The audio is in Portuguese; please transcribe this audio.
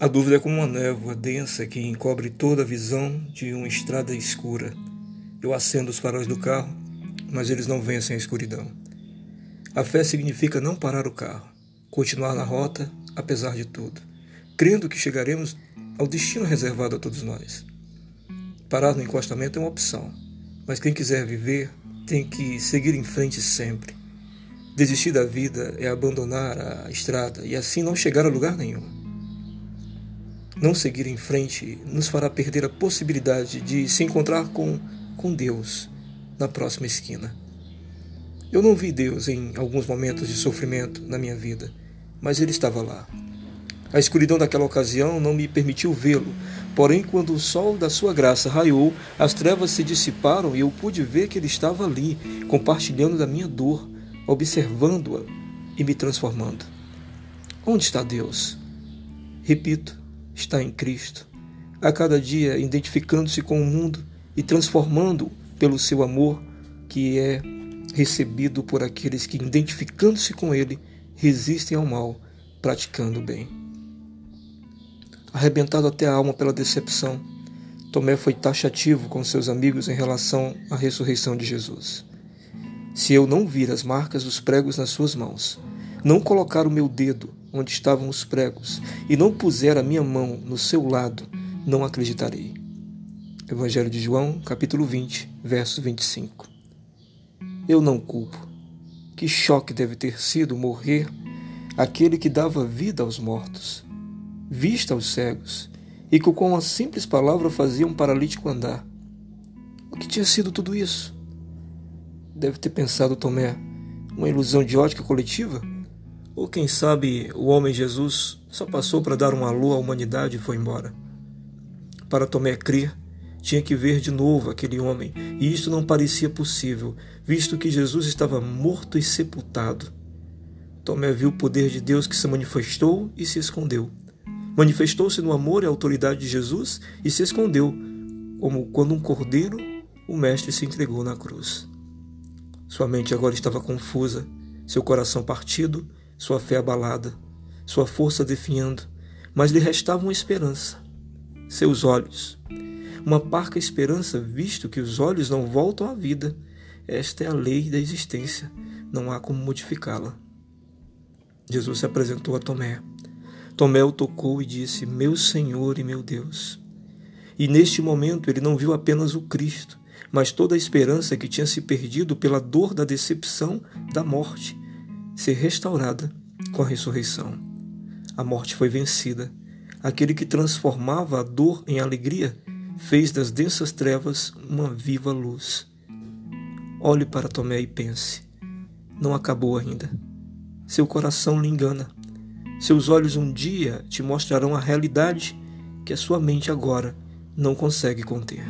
A dúvida é como uma névoa densa que encobre toda a visão de uma estrada escura. Eu acendo os faróis do carro, mas eles não vencem a escuridão. A fé significa não parar o carro, continuar na rota apesar de tudo, crendo que chegaremos ao destino reservado a todos nós. Parar no encostamento é uma opção, mas quem quiser viver tem que seguir em frente sempre. Desistir da vida é abandonar a estrada e assim não chegar a lugar nenhum. Não seguir em frente nos fará perder a possibilidade de se encontrar com, com Deus na próxima esquina. Eu não vi Deus em alguns momentos de sofrimento na minha vida, mas Ele estava lá. A escuridão daquela ocasião não me permitiu vê-lo, Porém, quando o sol da sua graça raiou, as trevas se dissiparam e eu pude ver que ele estava ali, compartilhando da minha dor, observando-a e me transformando. Onde está Deus? Repito, está em Cristo. A cada dia identificando-se com o mundo e transformando pelo seu amor, que é recebido por aqueles que, identificando-se com Ele, resistem ao mal, praticando o bem arrebentado até a alma pela decepção, Tomé foi taxativo com seus amigos em relação à ressurreição de Jesus. Se eu não vir as marcas dos pregos nas suas mãos, não colocar o meu dedo onde estavam os pregos e não puser a minha mão no seu lado, não acreditarei. Evangelho de João, capítulo 20, verso 25. Eu não culpo. Que choque deve ter sido morrer aquele que dava vida aos mortos vista aos cegos, e que com uma simples palavra fazia um paralítico andar. O que tinha sido tudo isso? Deve ter pensado Tomé, uma ilusão de ótica coletiva? Ou quem sabe o homem Jesus só passou para dar um alô à humanidade e foi embora? Para Tomé crer, tinha que ver de novo aquele homem, e isto não parecia possível, visto que Jesus estava morto e sepultado. Tomé viu o poder de Deus que se manifestou e se escondeu. Manifestou-se no amor e autoridade de Jesus e se escondeu, como quando um cordeiro o Mestre se entregou na cruz. Sua mente agora estava confusa, seu coração partido, sua fé abalada, sua força definhando, mas lhe restava uma esperança. Seus olhos. Uma parca esperança, visto que os olhos não voltam à vida. Esta é a lei da existência, não há como modificá-la. Jesus se apresentou a Tomé. Tomé o tocou e disse: Meu Senhor e meu Deus. E neste momento ele não viu apenas o Cristo, mas toda a esperança que tinha se perdido pela dor da decepção da morte ser restaurada com a ressurreição. A morte foi vencida. Aquele que transformava a dor em alegria fez das densas trevas uma viva luz. Olhe para Tomé e pense: não acabou ainda. Seu coração lhe engana. Seus olhos um dia te mostrarão a realidade que a sua mente agora não consegue conter.